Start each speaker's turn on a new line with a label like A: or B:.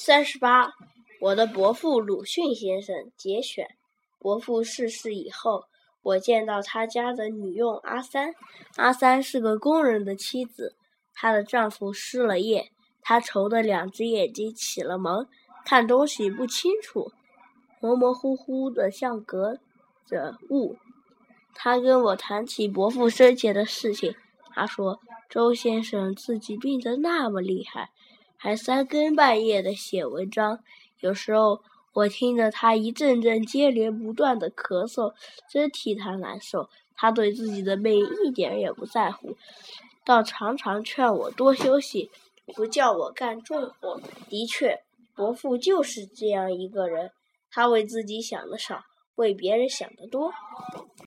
A: 三十八，我的伯父鲁迅先生节选。伯父逝世以后，我见到他家的女佣阿三。阿三是个工人的妻子，她的丈夫失了业，她愁得两只眼睛起了蒙，看东西不清楚，模模糊糊的像隔着雾。她跟我谈起伯父生前的事情，她说：“周先生自己病得那么厉害。”还三更半夜的写文章，有时候我听着他一阵阵接连不断的咳嗽，真替他难受。他对自己的病一点也不在乎，倒常常劝我多休息，不叫我干重活。的确，伯父就是这样一个人，他为自己想的少，为别人想的多。